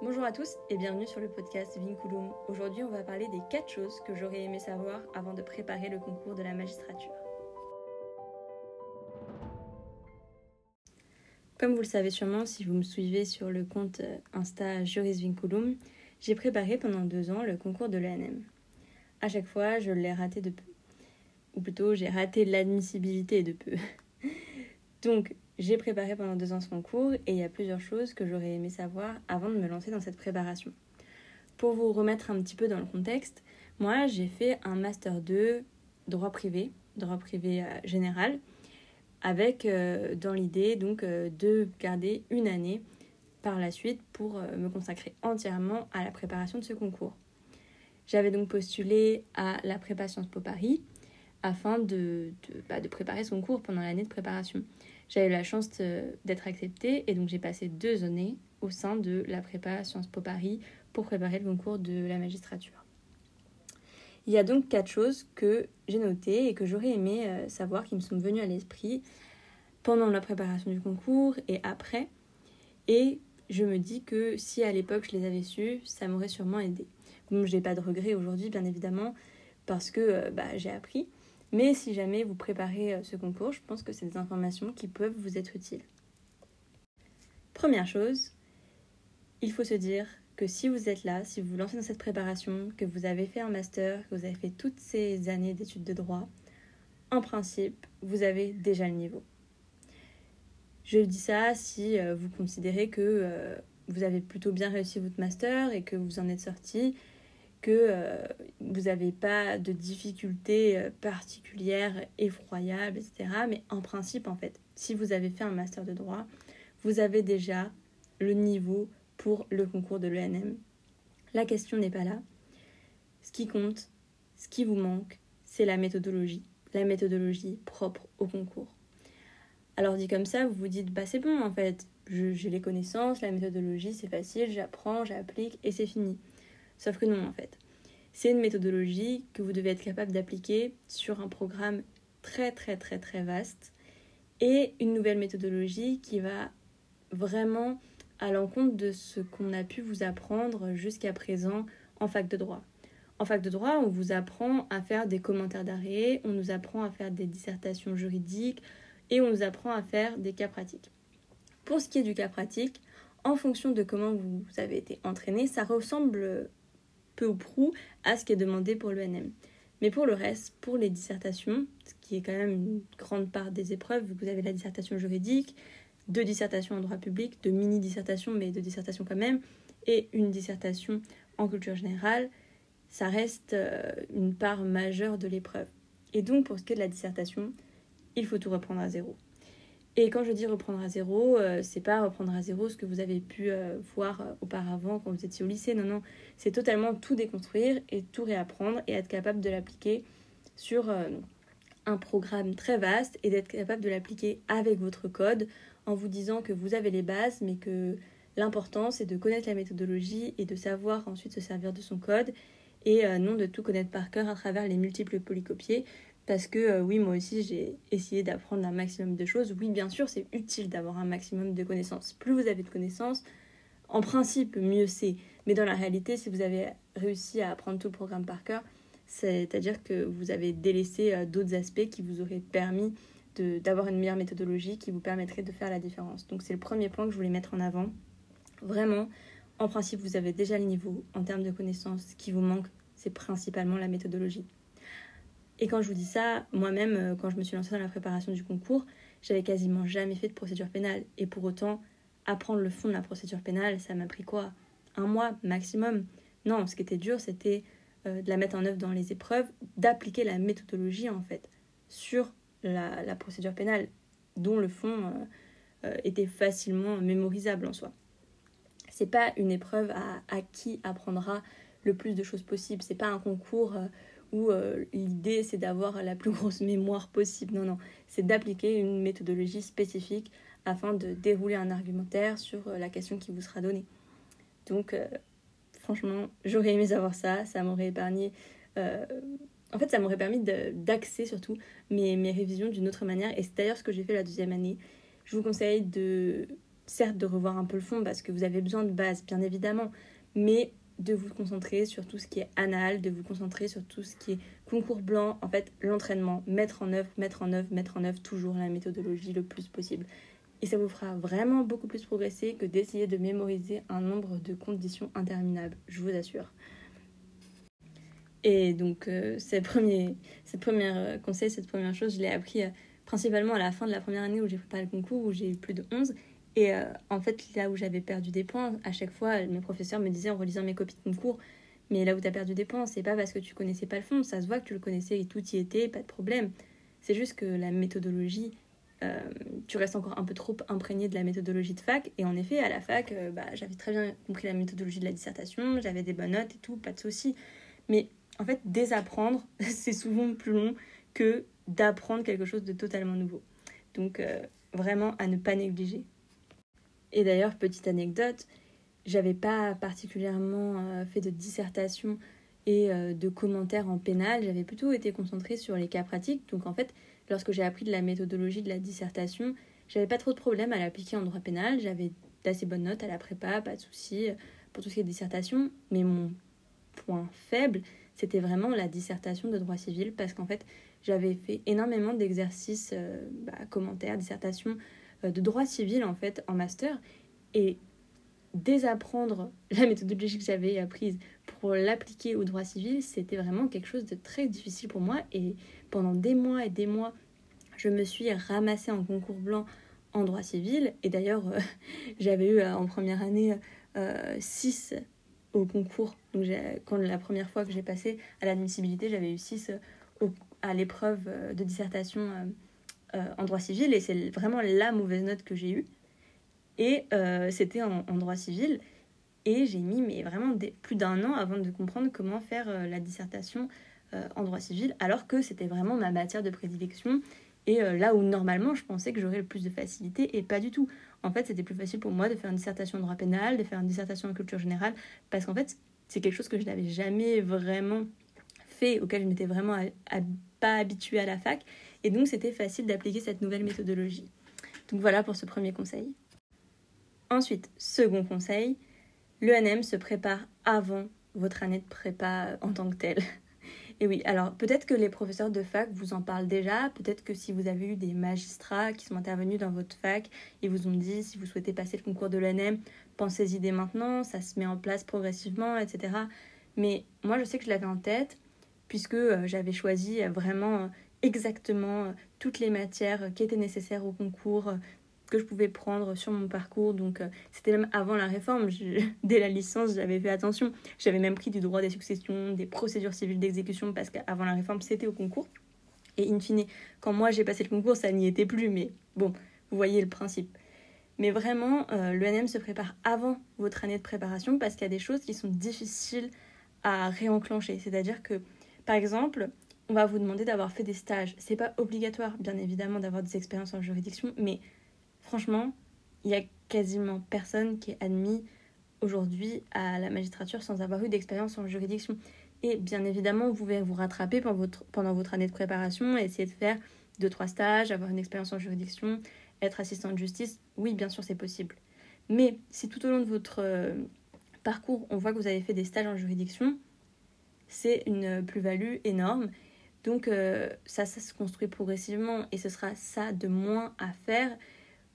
Bonjour à tous et bienvenue sur le podcast Vinculum. Aujourd'hui, on va parler des 4 choses que j'aurais aimé savoir avant de préparer le concours de la magistrature. Comme vous le savez sûrement, si vous me suivez sur le compte Insta Juris Vinculum, j'ai préparé pendant deux ans le concours de l'ENM. À chaque fois, je l'ai raté de peu. Ou plutôt, j'ai raté l'admissibilité de peu. Donc, j'ai préparé pendant deux ans ce concours et il y a plusieurs choses que j'aurais aimé savoir avant de me lancer dans cette préparation. Pour vous remettre un petit peu dans le contexte, moi j'ai fait un master 2 droit privé, droit privé euh, général, avec euh, dans l'idée donc euh, de garder une année par la suite pour me consacrer entièrement à la préparation de ce concours. J'avais donc postulé à la prépa Sciences Po Paris afin de, de, bah, de préparer son cours pendant l'année de préparation. J'ai eu la chance d'être acceptée et donc j'ai passé deux années au sein de la prépa Sciences Po Paris pour préparer le concours de la magistrature. Il y a donc quatre choses que j'ai notées et que j'aurais aimé euh, savoir qui me sont venues à l'esprit pendant la préparation du concours et après. Et je me dis que si à l'époque je les avais sues, ça m'aurait sûrement aidé. Donc j'ai pas de regrets aujourd'hui, bien évidemment, parce que euh, bah, j'ai appris. Mais si jamais vous préparez euh, ce concours, je pense que c'est des informations qui peuvent vous être utiles. Première chose, il faut se dire que si vous êtes là, si vous vous lancez dans cette préparation, que vous avez fait un master, que vous avez fait toutes ces années d'études de droit, en principe, vous avez déjà le niveau. Je dis ça si euh, vous considérez que euh, vous avez plutôt bien réussi votre master et que vous en êtes sorti que euh, vous n'avez pas de difficultés euh, particulières, effroyables, etc. Mais en principe, en fait, si vous avez fait un master de droit, vous avez déjà le niveau pour le concours de l'ENM. La question n'est pas là. Ce qui compte, ce qui vous manque, c'est la méthodologie. La méthodologie propre au concours. Alors dit comme ça, vous vous dites, bah c'est bon en fait, j'ai les connaissances, la méthodologie c'est facile, j'apprends, j'applique et c'est fini. Sauf que non, en fait. C'est une méthodologie que vous devez être capable d'appliquer sur un programme très très très très vaste et une nouvelle méthodologie qui va vraiment à l'encontre de ce qu'on a pu vous apprendre jusqu'à présent en fac de droit. En fac de droit, on vous apprend à faire des commentaires d'arrêt, on nous apprend à faire des dissertations juridiques et on nous apprend à faire des cas pratiques. Pour ce qui est du cas pratique, en fonction de comment vous avez été entraîné, ça ressemble peu ou prou à ce qui est demandé pour l'ENM. Mais pour le reste, pour les dissertations, ce qui est quand même une grande part des épreuves, vous avez la dissertation juridique, deux dissertations en droit public, deux mini-dissertations, mais deux dissertations quand même, et une dissertation en culture générale, ça reste euh, une part majeure de l'épreuve. Et donc, pour ce qui est de la dissertation, il faut tout reprendre à zéro. Et quand je dis reprendre à zéro, euh, c'est pas reprendre à zéro ce que vous avez pu euh, voir euh, auparavant quand vous étiez au lycée. Non, non, c'est totalement tout déconstruire et tout réapprendre et être capable de l'appliquer sur un programme très vaste et d'être capable de l'appliquer avec votre code en vous disant que vous avez les bases, mais que l'important c'est de connaître la méthodologie et de savoir ensuite se servir de son code et non de tout connaître par cœur à travers les multiples polycopiés parce que euh, oui, moi aussi, j'ai essayé d'apprendre un maximum de choses. Oui, bien sûr, c'est utile d'avoir un maximum de connaissances. Plus vous avez de connaissances, en principe, mieux c'est. Mais dans la réalité, si vous avez réussi à apprendre tout le programme par cœur, c'est-à-dire que vous avez délaissé euh, d'autres aspects qui vous auraient permis d'avoir une meilleure méthodologie qui vous permettrait de faire la différence. Donc c'est le premier point que je voulais mettre en avant. Vraiment, en principe, vous avez déjà le niveau en termes de connaissances. Ce qui vous manque, c'est principalement la méthodologie. Et quand je vous dis ça, moi-même, euh, quand je me suis lancée dans la préparation du concours, j'avais quasiment jamais fait de procédure pénale. Et pour autant, apprendre le fond de la procédure pénale, ça m'a pris quoi? Un mois maximum Non, ce qui était dur, c'était euh, de la mettre en œuvre dans les épreuves, d'appliquer la méthodologie, en fait, sur la, procédure pénale, dont le fond euh, était facilement mémorisable en soi. C'est pas une épreuve à, qui apprendra le plus de choses possible. C'est pas un concours où euh, l'idée c'est d'avoir la plus grosse mémoire possible. Non, non, c'est d'appliquer une méthodologie spécifique afin de dérouler un argumentaire sur euh, la question qui vous sera donnée. Donc, euh, franchement, j'aurais aimé savoir ça, ça m'aurait épargné. En fait, ça m'aurait permis d'axer surtout mes, mes révisions d'une autre manière, et c'est d'ailleurs ce que j'ai fait la deuxième année. Je vous conseille de certes de revoir un peu le fond parce que vous avez besoin de base, bien évidemment, mais de vous concentrer sur tout ce qui est anal, de vous concentrer sur tout ce qui est concours blanc, en fait l'entraînement, mettre en œuvre, mettre en œuvre, mettre en œuvre toujours la méthodologie le plus possible. Et ça vous fera vraiment beaucoup plus progresser que d'essayer de mémoriser un nombre de conditions interminables, je vous assure. Et donc, euh, cette, première, cette euh, conseil, cette première chose, je l'ai appris euh, principalement à la fin de la première année où j'ai préparé le concours, où j'ai eu plus de 11. Et en fait, là où j'avais perdu des points, à chaque fois, mes professeurs me disaient en relisant mes copies de concours, mais là où tu as perdu des points, c'est pas parce que tu connaissais pas le fond, ça se voit que tu le connaissais et tout y était, pas de problème. C'est juste que la méthodologie, tu restes encore un peu trop imprégné de la méthodologie de fac. Et en effet, à la fac, bah, j'avais très bien compris la méthodologie de la dissertation, j'avais des bonnes notes et tout, pas de souci. Mais en fait, désapprendre, c'est souvent plus long que d'apprendre quelque chose de totalement nouveau. Donc, euh, vraiment à ne pas négliger. Et d'ailleurs, petite anecdote, j'avais pas particulièrement euh, fait de dissertation et euh, de commentaires en pénal, j'avais plutôt été concentrée sur les cas pratiques. Donc, en fait, lorsque j'ai appris de la méthodologie de la dissertation, j'avais pas trop de problèmes à l'appliquer en droit pénal, j'avais d'assez bonnes notes à la prépa, pas de soucis pour tout ce qui est dissertation, mais mon point faible, c'était vraiment la dissertation de droit civil parce qu'en fait, j'avais fait énormément d'exercices, euh, bah, commentaires, dissertations euh, de droit civil en fait en master. Et désapprendre la méthodologie que j'avais apprise pour l'appliquer au droit civil, c'était vraiment quelque chose de très difficile pour moi. Et pendant des mois et des mois, je me suis ramassée en concours blanc en droit civil. Et d'ailleurs euh, j'avais eu en première année 6 au concours. Donc quand la première fois que j'ai passé à l'admissibilité, j'avais eu 6 euh, à l'épreuve euh, de dissertation euh, en droit civil et c'est vraiment la mauvaise note que j'ai eue. Et c'était en, droit civil. Et j'ai mis mais vraiment plus d'un an avant de comprendre comment faire la dissertation en droit civil, alors que c'était vraiment ma matière de prédilection. Et là où normalement je pensais que j'aurais le plus de facilité, et pas du tout en fait, c'était plus facile pour moi de faire une dissertation en droit pénal, de faire une dissertation en culture générale, parce qu'en fait, c'est quelque chose que je n'avais jamais vraiment fait, auquel je n'étais vraiment pas habituée à la fac, et donc c'était facile d'appliquer cette nouvelle méthodologie. Donc voilà pour ce premier conseil. Ensuite, second conseil, l'ENM se prépare avant votre année de prépa en tant que telle. Et oui, alors peut-être que les professeurs de fac vous en parlent déjà, peut-être que si vous avez eu des magistrats qui sont intervenus dans votre fac, ils vous ont dit si vous souhaitez passer le concours de l'ANM, pensez-y dès maintenant, ça se met en place progressivement, etc. Mais moi je sais que je l'avais en tête, puisque euh, j'avais choisi vraiment euh, exactement euh, toutes les matières qui étaient nécessaires au concours, que je pouvais prendre sur mon parcours. Donc, euh, c'était même avant la réforme. dès la licence, j'avais fait attention. J'avais même pris du droit des successions, des procédures civiles d'exécution, parce qu'avant la réforme, c'était au concours. Et in fine, quand moi j'ai passé le concours, ça n'y était plus. Mais bon, vous voyez le principe. Mais vraiment, euh, l'ENM se prépare avant votre année de préparation parce qu'il y a des choses qui sont difficiles à réenclencher. C'est-à-dire que, par exemple, on va vous demander d'avoir fait des stages. C'est pas obligatoire, bien évidemment, d'avoir des expériences en juridiction, mais Franchement, il y a quasiment personne qui est admis aujourd'hui à la magistrature sans avoir eu d'expérience en juridiction. Et bien évidemment, vous pouvez vous rattraper pendant votre, pendant votre année de préparation et essayer de faire deux, trois stages, avoir une expérience en juridiction, être assistant de justice. Oui, bien sûr, c'est possible. Mais si tout au long de votre euh, parcours, on voit que vous avez fait des stages en juridiction, c'est une plus-value énorme. Donc euh, ça, ça se construit progressivement et ce sera ça de moins à faire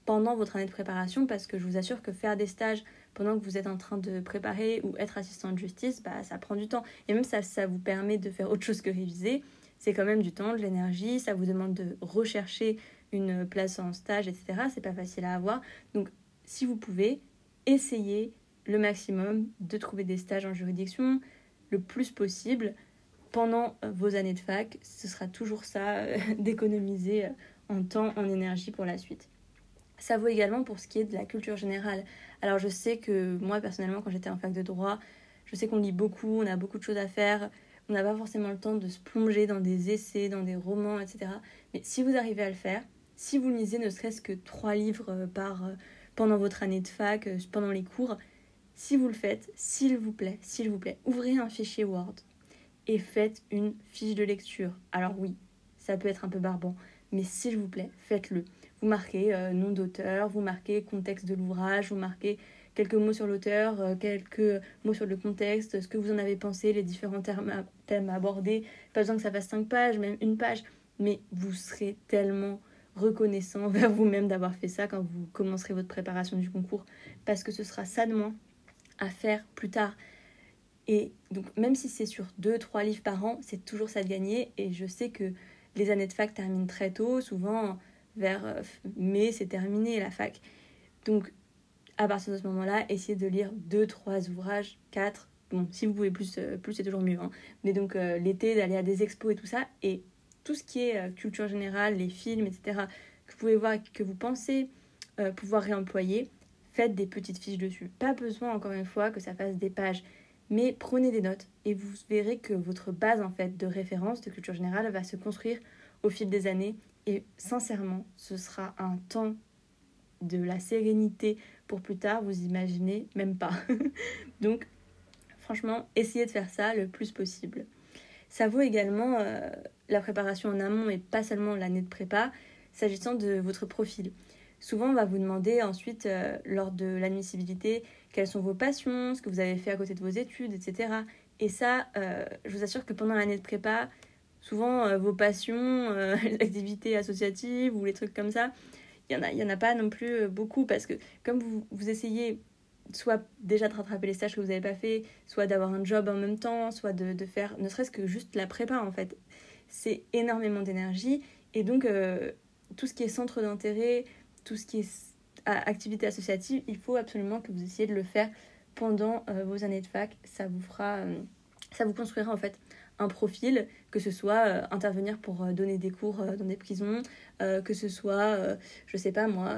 pendant votre année de préparation parce que je vous assure que faire des stages pendant que vous êtes en train de préparer ou être assistant de justice, bah, ça prend du temps. Et même ça, ça vous permet de faire autre chose que réviser. C'est quand même du temps, de l'énergie, ça vous demande de rechercher une place en stage, etc. C'est pas facile à avoir. Donc, si vous pouvez, essayez le maximum de trouver des stages en juridiction le plus possible pendant vos années de fac. Ce sera toujours ça, d'économiser en temps, en énergie pour la suite. Ça vaut également pour ce qui est de la culture générale. Alors je sais que moi personnellement quand j'étais en fac de droit, je sais qu'on lit beaucoup, on a beaucoup de choses à faire, on n'a pas forcément le temps de se plonger dans des essais, dans des romans, etc. Mais si vous arrivez à le faire, si vous lisez ne serait-ce que trois livres euh, par, euh, pendant votre année de fac, euh, pendant les cours, si vous le faites, s'il vous plaît, s'il vous plaît, ouvrez un fichier Word et faites une fiche de lecture. Alors oui, ça peut être un peu barbant, mais s'il vous plaît, faites-le. vous marquez nom d'auteur, vous marquez contexte de l'ouvrage, vous marquez quelques mots sur l'auteur, euh, quelques mots sur le contexte, ce que vous en avez pensé, les différents thèmes, abordés. Pas besoin que ça fasse cinq pages, même une page, mais vous serez tellement reconnaissant vers vous-même d'avoir fait ça quand vous commencerez votre préparation du concours, parce que ce sera ça de moins à faire plus tard. Et donc même si c'est sur deux, trois livres par an, c'est toujours ça de gagner. Et je sais que les années de fac terminent très tôt, souvent vers euh, mai, c'est terminé la fac. Donc à partir de ce moment-là, essayez de lire deux, trois ouvrages, quatre. Bon, si vous pouvez plus, euh, plus c'est toujours mieux. Hein. Mais donc euh, l'été, d'aller à des expos et tout ça. Et tout ce qui est culture générale, les films, etc., que vous pouvez voir, que vous pensez pouvoir réemployer, faites des petites fiches dessus. Pas besoin, encore une fois, que ça fasse des pages. Mais prenez des notes et vous verrez que votre base en fait de référence de culture générale va se construire au fil des années. Et sincèrement, ce sera un temps de la sérénité pour plus tard, vous imaginez même pas. Donc, franchement, essayez de faire ça le plus possible. Ça vaut également euh, la préparation en amont et pas seulement l'année de prépa, s'agissant de votre profil. Souvent, on va vous demander ensuite, euh, lors de l'admissibilité, quelles sont vos passions, ce que vous avez fait à côté de vos études, etc. Et ça, euh, je vous assure que pendant l'année de prépa, souvent vos passions, les activités associatives ou les trucs comme ça, il n'y en, a, y en a pas non plus euh, beaucoup parce que comme vous, vous essayez soit déjà de rattraper les stages que vous n'avez pas fait, soit d'avoir un job en même temps, soit de, de faire ne serait-ce que juste la prépa en fait. C'est énormément d'énergie et donc euh, tout ce qui est centre d'intérêt, tout ce qui est activité associative, il faut absolument que vous essayiez de le faire pendant euh, vos années de fac. Ça vous fera, ça vous construira en fait un profil, que ce soit euh, intervenir pour euh, donner des cours euh, dans des prisons, que ce soit, je sais pas moi,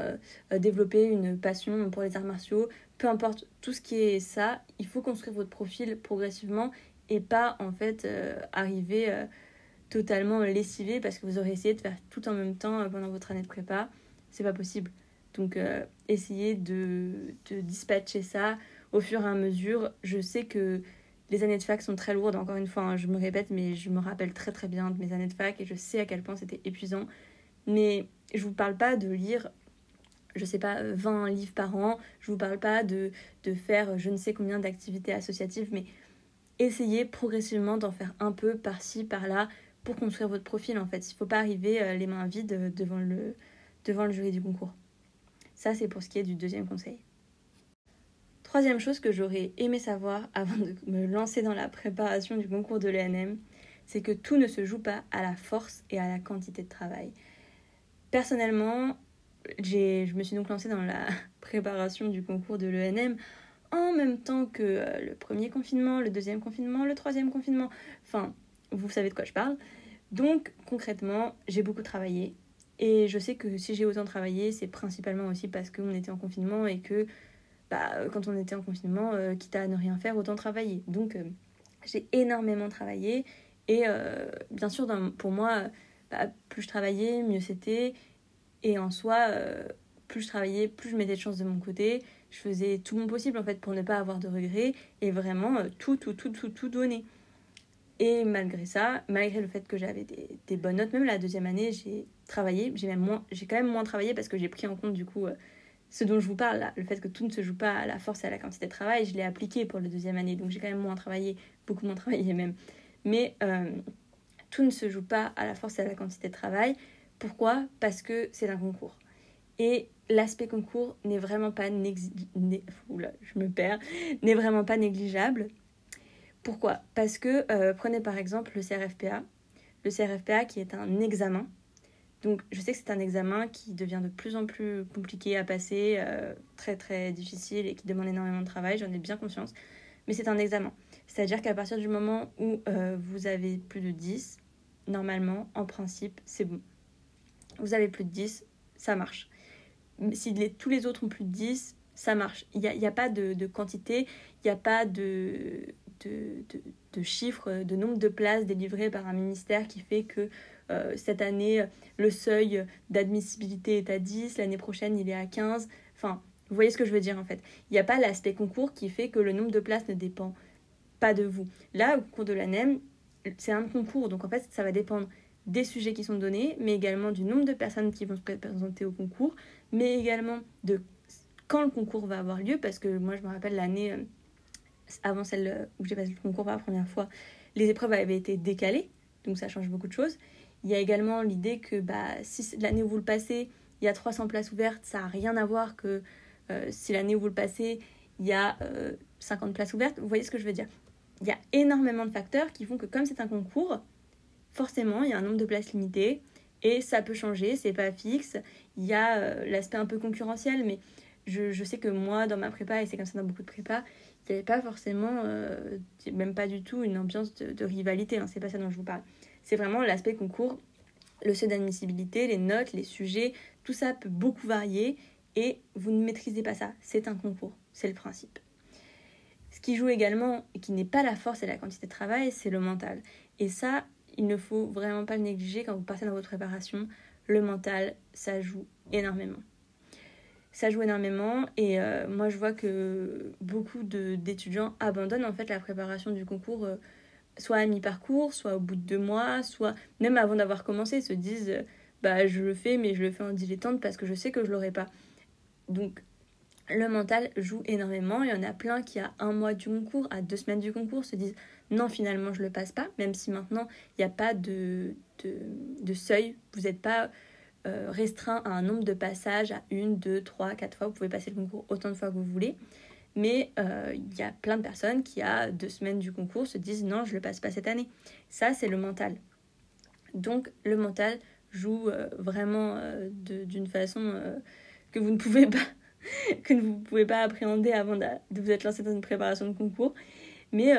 développer une passion pour les arts martiaux, peu importe tout ce qui est ça, il faut construire votre profil progressivement et pas en fait arriver totalement lessivé parce que vous aurez essayé de faire tout en même temps pendant votre année de prépa. C'est pas possible. Donc essayez de, de dispatcher ça au fur et à mesure. Je sais que les années de fac sont très lourdes, encore une fois, hein, je me répète, mais je me rappelle très très bien de mes années de fac et je sais à quel point c'était épuisant. Mais je vous parle pas de lire, je sais pas, 20 livres par an, je vous parle pas de, de faire je ne sais combien d'activités associatives, mais essayez progressivement d'en faire un peu par-ci, par-là, pour construire votre profil en fait. Il faut pas arriver euh, les mains vides euh, devant le, devant le jury du concours. Ça, c'est pour ce qui est du deuxième conseil. Troisième chose que j'aurais aimé savoir avant de me lancer dans la préparation du concours de l'ENM, c'est que tout ne se joue pas à la force et à la quantité de travail. Personnellement, je me suis donc lancée dans la préparation du concours de l'ENM en même temps que euh, le premier confinement, le deuxième confinement, le troisième confinement. Enfin, vous savez de quoi je parle. Donc, concrètement, j'ai beaucoup travaillé. Et je sais que si j'ai autant travaillé, c'est principalement aussi parce qu'on était en confinement et que bah, euh, quand on était en confinement, euh, quitte à ne rien faire, autant travailler. Donc euh, j'ai énormément travaillé et bien sûr pour moi, bah, plus je travaillais, mieux c'était. Et en soi, plus je travaillais, plus je mettais de chance de mon côté. Je faisais tout mon possible en fait pour ne pas avoir de regrets et vraiment tout, tout, tout, tout, tout donner. Et malgré ça, malgré le fait que j'avais des, bonnes notes, même la deuxième année, j'ai travaillé. J'ai même moins, j'ai quand même moins travaillé parce que j'ai pris en compte du coup ce dont je vous parle le fait que tout ne se joue pas à la force et à la quantité de travail, je l'ai appliqué pour la deuxième année, donc j'ai quand même moins travaillé, beaucoup moins travaillé même. Mais euh, tout ne se joue pas à la force et à la quantité de travail. Pourquoi? Parce que c'est un concours. Et l'aspect concours n'est vraiment pas négligeable. Pourquoi? Parce que euh, prenez par exemple le CRFPA. Le CRFPA qui est un examen donc je sais que c'est un examen qui devient de plus en plus compliqué à passer, euh, très très difficile et qui demande énormément de travail, j'en ai bien conscience. Mais c'est un examen. C'est-à-dire qu'à partir du moment où euh, vous avez plus de 10, normalement, en principe, c'est bon. Vous avez plus de 10, ça marche. Si tous les autres ont plus de 10, ça marche. Il n'y a, a, pas de, de quantité, il n'y a pas de, de, chiffres, de nombre de places délivrées par un ministère qui fait que euh, cette année, le seuil d'admissibilité est à 10, l'année prochaine, il est à 15. Enfin, vous voyez ce que je veux dire en fait. Il n'y a pas l'aspect concours qui fait que le nombre de places ne dépend pas de vous. Là, au cours de l'année, c'est un concours, donc en fait, ça va dépendre des sujets qui sont donnés, mais également du nombre de personnes qui vont se présenter au concours, mais également de quand le concours va avoir lieu, parce que moi je me rappelle l'année euh, avant celle où j'ai passé le concours pour la première fois, les épreuves avaient été décalées, donc ça change beaucoup de choses. Il y a également l'idée que bah, si l'année où vous le passez, il y a 300 places ouvertes, ça n'a rien à voir que euh, si l'année où vous le passez, il y a 50 euh, places ouvertes. Vous voyez ce que je veux dire? Il y a énormément de facteurs qui font que comme c'est un concours, forcément, il y a un nombre de places limité et ça peut changer, c'est pas fixe. Il y a euh, l'aspect un peu concurrentiel, mais je, je, sais que moi, dans ma prépa, et c'est comme ça dans beaucoup de prépas, il n'y avait pas forcément, même pas du tout, une ambiance de, rivalité. Hein, c'est pas ça dont je vous parle. C'est vraiment l'aspect concours, le seuil d'admissibilité, les notes, les sujets, tout ça peut beaucoup varier et vous ne maîtrisez pas ça. C'est un concours, c'est le principe. Ce qui joue également et qui n'est pas la force et la quantité de travail, c'est le mental. Et ça, il ne faut vraiment pas le négliger quand vous partez dans votre préparation. Le mental, ça joue énormément. Ça joue énormément et euh, moi je vois que beaucoup d'étudiants abandonnent en fait la préparation du concours euh, soit à mi-parcours, soit au bout de deux mois, soit même avant d'avoir commencé, se disent euh, bah je le fais mais je le fais en dilettante parce que je sais que je l'aurai pas. Donc le mental joue énormément. Il y en a plein qui, à un mois du concours, à deux semaines du concours, se disent non, finalement, je le passe pas, même si maintenant, il n'y a pas de, de, seuil. Vous n'êtes pas euh, restreint à un nombre de passages, à une, deux, trois, quatre fois. Vous pouvez passer le concours autant de fois que vous voulez. Mais euh, il y a plein de personnes qui, à deux semaines du concours, se disent non, je le passe pas cette année. Ça, c'est le mental. Donc, le mental joue euh, vraiment d'une façon que vous ne pouvez pas que vous ne pouvez pas appréhender avant de, vous être lancé dans une préparation de concours. Mais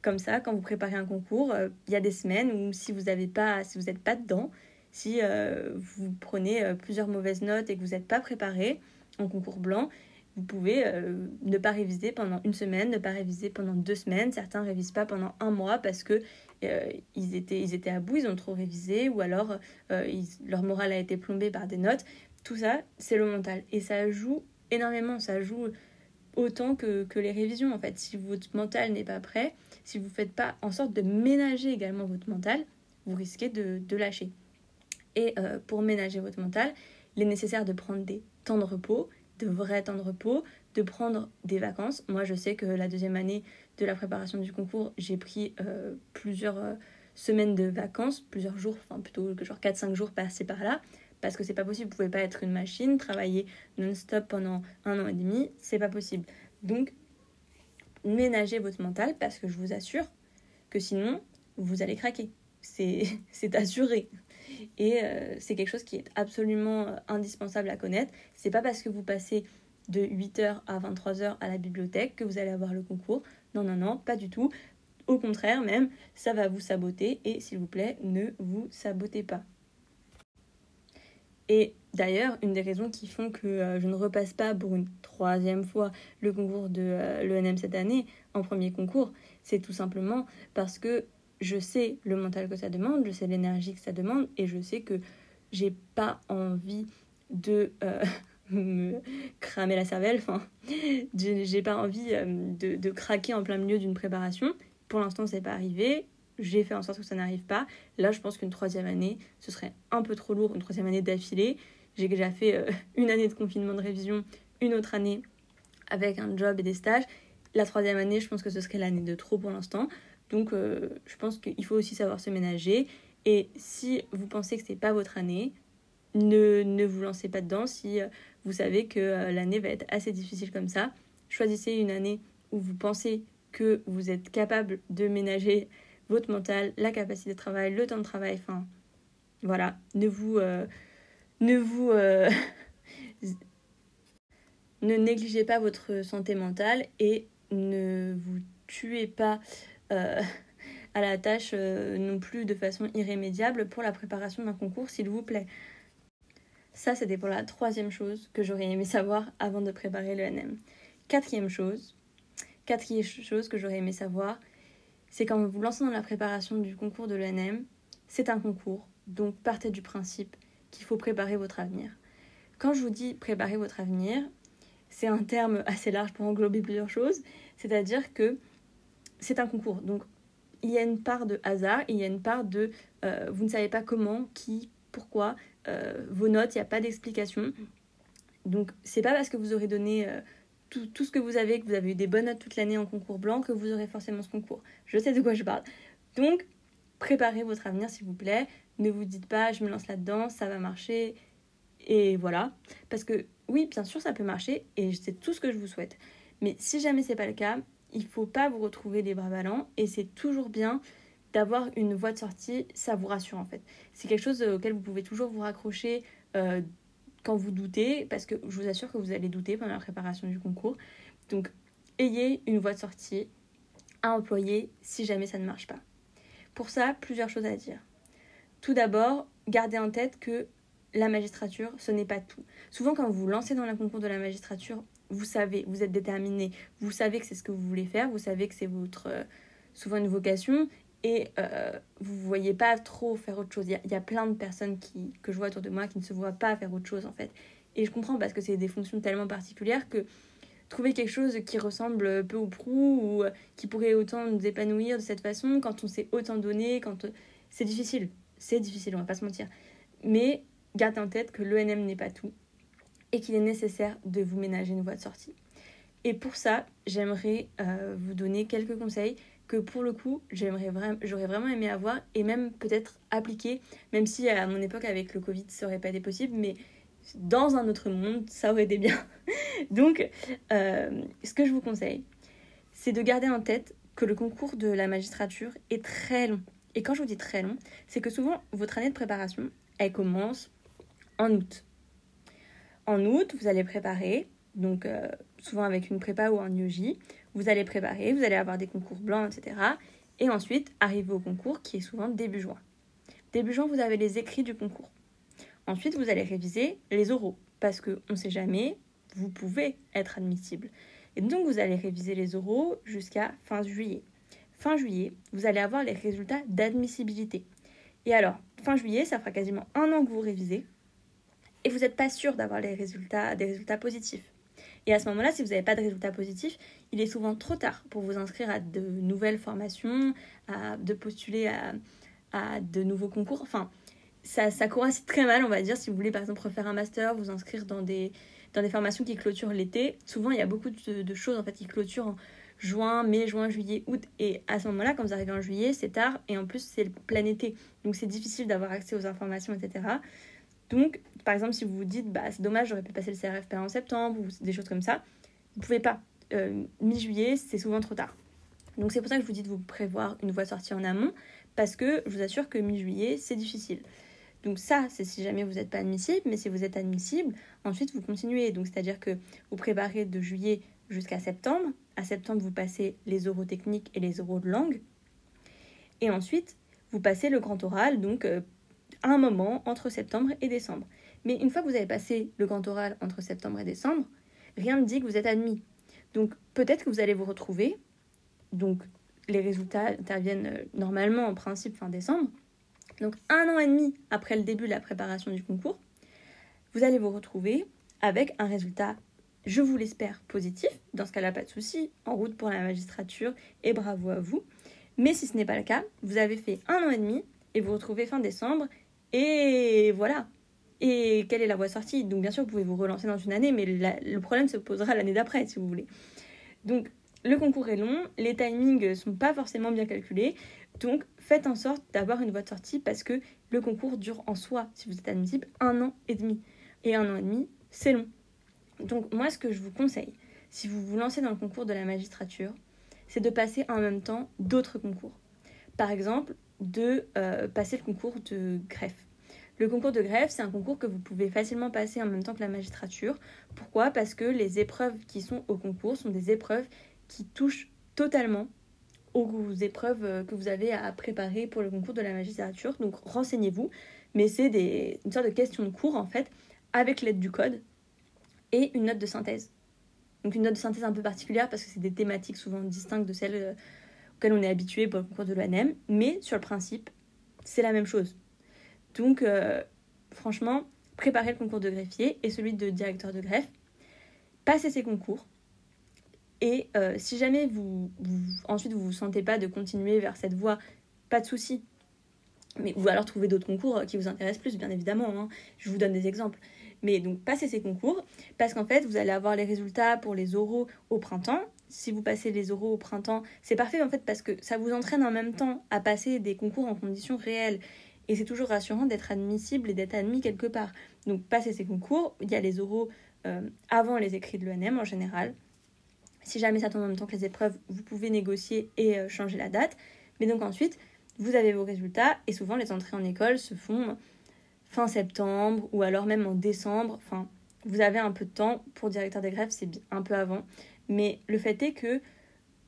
comme ça, quand vous préparez un concours, il y a des semaines où si vous n'êtes pas, si vous pas dedans, si euh, vous prenez plusieurs mauvaises notes et que vous n'êtes pas préparé en concours blanc, vous pouvez ne pas réviser pendant une semaine, ne pas réviser pendant deux semaines. Certains ne révisent pas pendant un mois parce que ils, étaient, ils étaient à bout, ils ont trop révisé, ou alors leur morale a été plombée par des notes. Tout ça, c'est le mental. Et ça joue énormément, ça joue autant que, que les révisions en fait. Si votre mental n'est pas prêt, si vous ne faites pas en sorte de ménager également votre mental, vous risquez de, de lâcher. Et euh, pour ménager votre mental, il est nécessaire de prendre des temps de repos, de vrais temps de repos, de prendre des vacances. Moi, je sais que la deuxième année de la préparation du concours, j'ai pris euh, plusieurs euh, semaines de vacances, plusieurs jours, enfin plutôt que genre 4-5 jours par-ci par-là, parce que c'est pas possible. Vous pouvez pas être une machine, travailler non-stop pendant un an et demi, c'est pas possible. Donc, ménagez votre mental parce que je vous assure que sinon, vous allez craquer. C'est assuré. Et euh, c'est quelque chose qui est absolument euh, indispensable à connaître. C'est pas parce que vous passez de 8h à 23h à la bibliothèque que vous allez avoir le concours. Non, non, non, pas du tout. Au contraire, même, ça va vous saboter et s'il vous plaît, ne vous sabotez pas. Et d'ailleurs, une des raisons qui font que euh, je ne repasse pas pour une troisième fois le concours de l'ENM cette année en premier concours, c'est tout simplement parce que je sais le mental que ça demande, je sais l'énergie que ça demande et je sais que j'ai pas envie de euh, me cramer la cervelle, enfin, j'ai pas envie de, de craquer en plein milieu d'une préparation. Pour l'instant, c'est pas arrivé j'ai fait en sorte que ça n'arrive pas. Là, je pense qu'une troisième année, ce serait un peu trop lourd, une troisième année d'affilée. J'ai déjà fait euh, une année de confinement de révision, une autre année avec un job et des stages. La troisième année, je pense que ce serait l'année de trop pour l'instant. Donc, euh, je pense qu'il faut aussi savoir se ménager. Et si vous pensez que ce n'est pas votre année, ne, vous lancez pas dedans. Si euh, vous savez que l'année va être assez difficile comme ça, choisissez une année où vous pensez que vous êtes capable de ménager votre mental, la capacité de travail, le temps de travail, enfin voilà, ne vous euh, ne vous euh, ne négligez pas votre santé mentale et ne vous tuez pas euh, à la tâche non plus de façon irrémédiable pour la préparation d'un concours, s'il vous plaît. Ça, c'était pour la troisième chose que j'aurais aimé savoir avant de préparer le NM. Quatrième chose, quatrième chose que j'aurais aimé savoir, c'est quand vous vous lancez dans la préparation du concours de l'ENM, c'est un concours, donc partez du principe qu'il faut préparer votre avenir. Quand je vous dis préparer votre avenir, c'est un terme assez large pour englober plusieurs choses, c'est-à-dire que c'est un concours, donc il y a une part de hasard, il y a une part de vous ne savez pas comment, qui, pourquoi, vos notes, il n'y a pas d'explication. Donc c'est pas parce que vous aurez donné tout, tout, ce que vous avez, que vous avez eu des bonnes notes toute l'année en concours blanc, que vous aurez forcément ce concours. Je sais de quoi je parle. Donc préparez votre avenir s'il vous plaît. Ne vous dites pas je me lance là-dedans, ça va marcher. Et voilà. Parce que oui, bien sûr, ça peut marcher et c'est tout ce que je vous souhaite. Mais si jamais c'est pas le cas, il faut pas vous retrouver les bras ballants et c'est toujours bien d'avoir une voie de sortie, ça vous rassure en fait. C'est quelque chose auquel vous pouvez toujours vous raccrocher euh, quand vous doutez, parce que je vous assure que vous allez douter pendant la préparation du concours. Donc, ayez une voie de sortie à employer si jamais ça ne marche pas. Pour ça, plusieurs choses à dire. Tout d'abord, gardez en tête que la magistrature, ce n'est pas tout. Souvent, quand vous vous lancez dans le concours de la magistrature, vous savez, vous êtes déterminé, vous savez que c'est ce que vous voulez faire, vous savez que c'est votre euh, souvent une vocation et euh, vous ne voyez pas trop faire autre chose. Il y, a, plein de personnes qui, que je vois autour de moi qui ne se voient pas faire autre chose en fait. Et je comprends parce que c'est des fonctions tellement particulières que trouver quelque chose qui ressemble peu ou prou ou qui pourrait autant nous épanouir de cette façon quand on s'est autant donné, quand c'est difficile. C'est difficile, on va pas se mentir. Mais gardez en tête que l'ENM n'est pas tout et qu'il est nécessaire de vous ménager une voie de sortie. Et pour ça, j'aimerais euh, vous donner quelques conseils que pour le coup, j'aimerais j'aurais vraiment aimé avoir et même peut-être appliquer, même si à mon époque avec le Covid, ça aurait pas été possible, mais dans un autre monde, ça aurait été bien. Donc, euh, ce que je vous conseille, c'est de garder en tête que le concours de la magistrature est très long. Et quand je vous dis très long, c'est que souvent, votre année de préparation, elle commence en août. En août, vous allez préparer, donc euh, souvent avec une prépa ou un IOJ, vous allez préparer, vous allez avoir des concours blancs, etc. Et ensuite, arriver au concours qui est souvent début juin. Début juin, vous avez les écrits du concours. Ensuite, vous allez réviser les oraux, parce qu'on ne sait jamais, vous pouvez être admissible. Et donc, vous allez réviser les oraux jusqu'à fin juillet. Fin juillet, vous allez avoir les résultats d'admissibilité. Et alors, fin juillet, ça fera quasiment un an que vous révisez, et vous n'êtes pas sûr d'avoir des résultats positifs. Et à ce moment-là, si vous n'avez pas de résultats positifs, il est souvent trop tard pour vous inscrire à de nouvelles formations, à, de postuler à, de nouveaux concours. Enfin, ça, ça coïncide très mal, on va dire, si vous voulez par exemple refaire un master, vous inscrire dans des, dans des formations qui clôturent l'été. Souvent, il y a beaucoup de, choses en fait qui clôturent en juin, mai, juin, juillet, août. Et à ce moment-là, quand vous arrivez en juillet, c'est tard et en plus, c'est le plein été. Donc, c'est difficile d'avoir accès aux informations, etc. Donc, par exemple, si vous vous dites, bah, c'est dommage, j'aurais pu passer le CRFP en septembre ou des choses comme ça, vous pouvez pas. Euh, mi-juillet, c'est souvent trop tard. Donc, c'est pour ça que je vous dis de vous prévoir une voie sortie en amont, parce que je vous assure que mi-juillet, c'est difficile. Donc ça, c'est si jamais vous n'êtes pas admissible, mais si vous êtes admissible, ensuite vous continuez. Donc c'est-à-dire que vous préparez de juillet jusqu'à septembre. À septembre, vous passez les oraux techniques et les oraux de langue. Et ensuite, vous passez le grand oral, donc euh, un moment entre septembre et décembre. Mais une fois que vous avez passé le grand oral entre septembre et décembre, rien ne dit que vous êtes admis. Donc peut-être que vous allez vous retrouver, donc les résultats interviennent euh, normalement en principe fin décembre, donc un an et demi après le début de la préparation du concours, vous allez vous retrouver avec un résultat, je vous l'espère, positif. Dans ce cas-là, pas de souci, en route pour la magistrature et bravo à vous. Mais si ce n'est pas le cas, vous avez fait un an et demi et vous retrouvez fin décembre et voilà. Et quelle est la voie sortie? Donc bien sûr, vous pouvez vous relancer dans une année, mais le problème se posera l'année d'après, si vous voulez. Donc le concours est long, les timings sont pas forcément bien calculés, donc faites en sorte d'avoir une voie de sortie parce que le concours dure en soi, si vous êtes admissible, un an et demi. Et un an et demi, c'est long. Donc moi, ce que je vous conseille, si vous vous lancez dans le concours de la magistrature, c'est de passer en même temps d'autres concours. Par exemple, de euh, passer le concours de greffe. Le concours de greffe, c'est un concours que vous pouvez facilement passer en même temps que la magistrature. Pourquoi? Parce que les épreuves qui sont au concours sont des épreuves qui touchent totalement aux épreuves euh, que vous avez à préparer pour le concours de la magistrature. Donc renseignez-vous, mais c'est des, une sorte de question de cours en fait, avec l'aide du code et une note de synthèse. Donc une note de synthèse un peu particulière parce que c'est des thématiques souvent distinctes de celles euh, auxquelles on est habitué pour le concours de l'ANEM, mais sur le principe, c'est la même chose. Donc euh, franchement, préparez le concours de greffier et celui de directeur de greffe, passez ces concours, Et euh, si jamais vous, ensuite vous vous sentez pas de continuer vers cette voie, pas de souci. Mais, ou alors trouver d'autres concours qui vous intéressent plus, bien évidemment. Hein. Je vous donne des exemples. Mais donc passez ces concours, parce qu'en fait, vous allez avoir les résultats pour les oraux au printemps. Si vous passez les oraux au printemps, c'est parfait en fait parce que ça vous entraîne en même temps à passer des concours en conditions réelles. Et c'est toujours rassurant d'être admissible et d'être admis quelque part. Donc passez ces concours, il y a les oraux euh, avant les écrits de l'ENM en général. Si jamais ça tombe en même temps que les épreuves, vous pouvez négocier et euh, changer la date. Mais donc ensuite, vous avez vos résultats et souvent les entrées en école se font fin septembre ou alors même en décembre. Enfin, vous avez un peu de temps pour directeur des grèves, c'est un peu avant. Mais le fait est que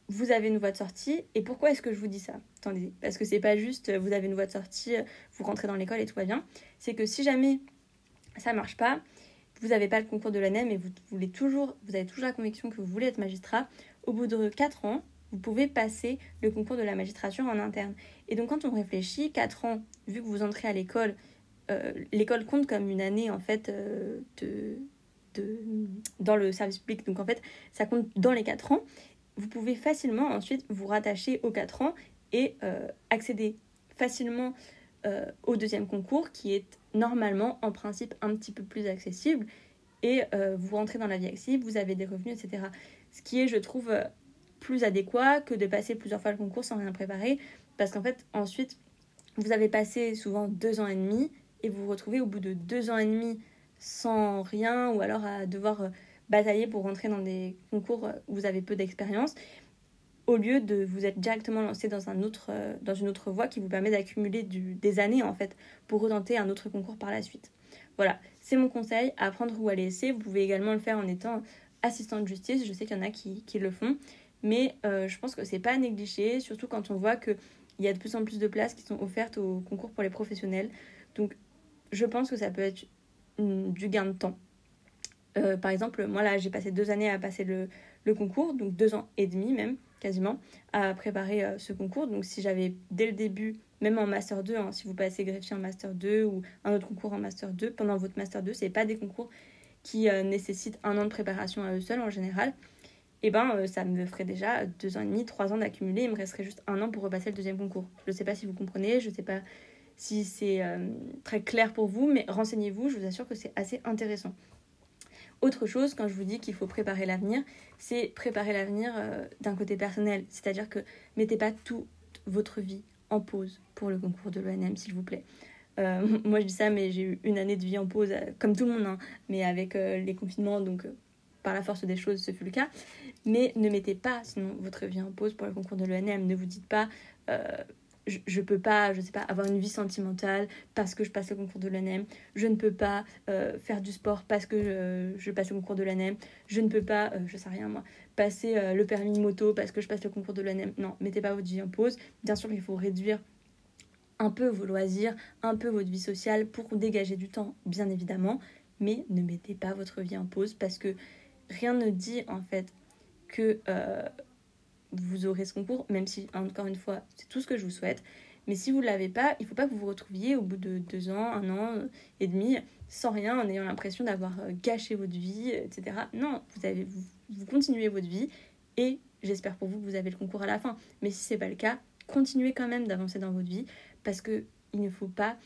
vous avez une voie de sortie. Et pourquoi est-ce que je vous dis ça? Attendez, parce que c'est pas juste vous avez une voie de sortie, vous rentrez dans l'école et tout va bien. C'est que si jamais ça marche pas, vous n'avez pas le concours de l'ANEM et vous, voulez toujours, vous avez toujours la conviction que vous voulez être magistrat, au bout de 4 ans, vous pouvez passer le concours de la magistrature en interne. Et donc quand on réfléchit, 4 ans, vu que vous entrez à l'école, euh, l'école compte comme une année en fait euh, de, dans le service public. Donc en fait, ça compte dans les 4 ans. Vous pouvez facilement ensuite vous rattacher aux 4 ans et euh, accéder facilement au deuxième concours qui est normalement, en principe, un petit peu plus accessible. Et euh, vous rentrez dans la vie active, vous avez des revenus, etc. Ce qui est, je trouve, euh, plus adéquat que de passer plusieurs fois le concours sans rien préparer. Parce qu'en fait, ensuite, vous avez passé souvent deux ans et demi et vous vous retrouvez au bout de deux ans et demi sans rien ou alors à devoir euh, batailler pour rentrer dans des concours où vous avez peu d'expérience au lieu de vous être directement lancé dans, un autre, euh, dans une autre voie qui vous permet d'accumuler des années en fait pour retenter un autre concours par la suite. Voilà, c'est mon conseil, apprendre ou à laisser. Vous pouvez également le faire en étant assistant de justice, je sais qu'il y en a qui, le font, mais euh, je pense que c'est pas à négliger, surtout quand on voit qu'il y a de plus en plus de places qui sont offertes au concours pour les professionnels. Donc je pense que ça peut être du gain de temps. Euh, par exemple, moi là j'ai passé deux années à passer le, concours, donc deux ans et demi même quasiment, à préparer euh, ce concours. Donc si j'avais dès le début, même en Master 2, hein, si vous passez greffier en Master 2 ou un autre concours en Master 2, pendant votre Master 2, c'est pas des concours qui euh, nécessitent un an de préparation à eux seuls en général. Et eh ben ça me ferait déjà deux ans et demi, trois ans d'accumuler, il me resterait juste un an pour repasser le deuxième concours. Je ne sais pas si vous comprenez, je ne sais pas si c'est très clair pour vous, mais renseignez-vous, je vous assure que c'est assez intéressant. Autre chose, quand je vous dis qu'il faut préparer l'avenir, c'est préparer l'avenir euh, d'un côté personnel. C'est-à-dire que mettez pas toute votre vie en pause pour le concours de l'ONM, s'il vous plaît. Euh, moi, je dis ça, mais j'ai eu une année de vie en pause, euh, comme tout le monde, hein, mais avec les confinements, donc par la force des choses, ce fut le cas. Mais ne mettez pas, sinon, votre vie en pause pour le concours de l'ONM. Ne vous dites pas, je, ne peux pas, je sais pas, avoir une vie sentimentale parce que je passe le concours de l'ANEM. Je ne peux pas euh, faire du sport parce que je, passe le concours de l'ANEM. Je ne peux pas, euh, je sais rien moi, passer euh, le permis moto parce que je passe le concours de l'ANEM. Non, mettez pas votre vie en pause. Bien sûr qu'il faut réduire un peu vos loisirs, un peu votre vie sociale pour dégager du temps, bien évidemment. Mais ne mettez pas votre vie en pause parce que rien ne dit en fait que vous aurez ce concours, même si, encore une fois, c'est tout ce que je vous souhaite. Mais si vous ne l'avez pas, il ne faut pas que vous vous retrouviez au bout de deux ans, un an et demi, sans rien, en ayant l'impression d'avoir euh, gâché votre vie, etc. Non, vous, avez, vous, continuez votre vie et j'espère pour vous que vous avez le concours à la fin. Mais si ce n'est pas le cas, continuez quand même d'avancer dans votre vie parce qu'il ne faut pas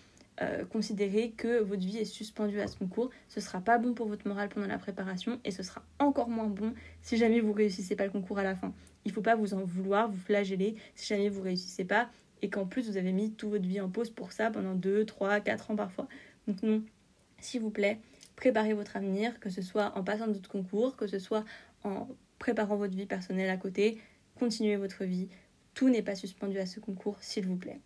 euh, considérer que votre vie est suspendue à ce concours. Ce sera pas bon pour votre morale pendant la préparation et ce sera encore moins bon si jamais vous réussissez pas le concours à la fin il faut pas vous en vouloir, vous flageller si jamais vous réussissez pas et qu'en plus vous avez mis toute votre vie en pause pour ça pendant 2, 3, 4 ans parfois. Donc non, s'il vous plaît, préparez votre avenir, que ce soit en passant d'autres concours, que ce soit en préparant votre vie personnelle à côté, continuez votre vie. Tout n'est pas suspendu à ce concours, s'il vous plaît.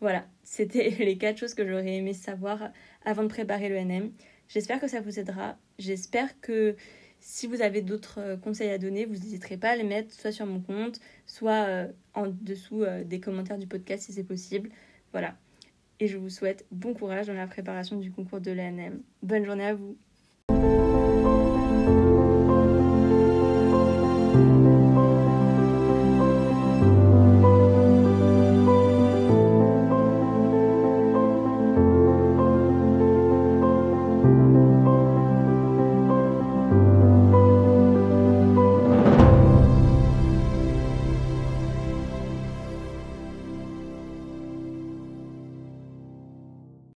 Voilà, c'était les quatre choses que j'aurais aimé savoir avant de préparer le NM. J'espère que ça vous aidera. J'espère que si vous avez d'autres euh, conseils à donner, vous n'hésiterez pas à les mettre soit sur mon compte, soit euh, en dessous euh, des commentaires du podcast si c'est possible. Voilà. Et je vous souhaite bon courage dans la préparation du concours de l'ANM. Bonne journée à vous.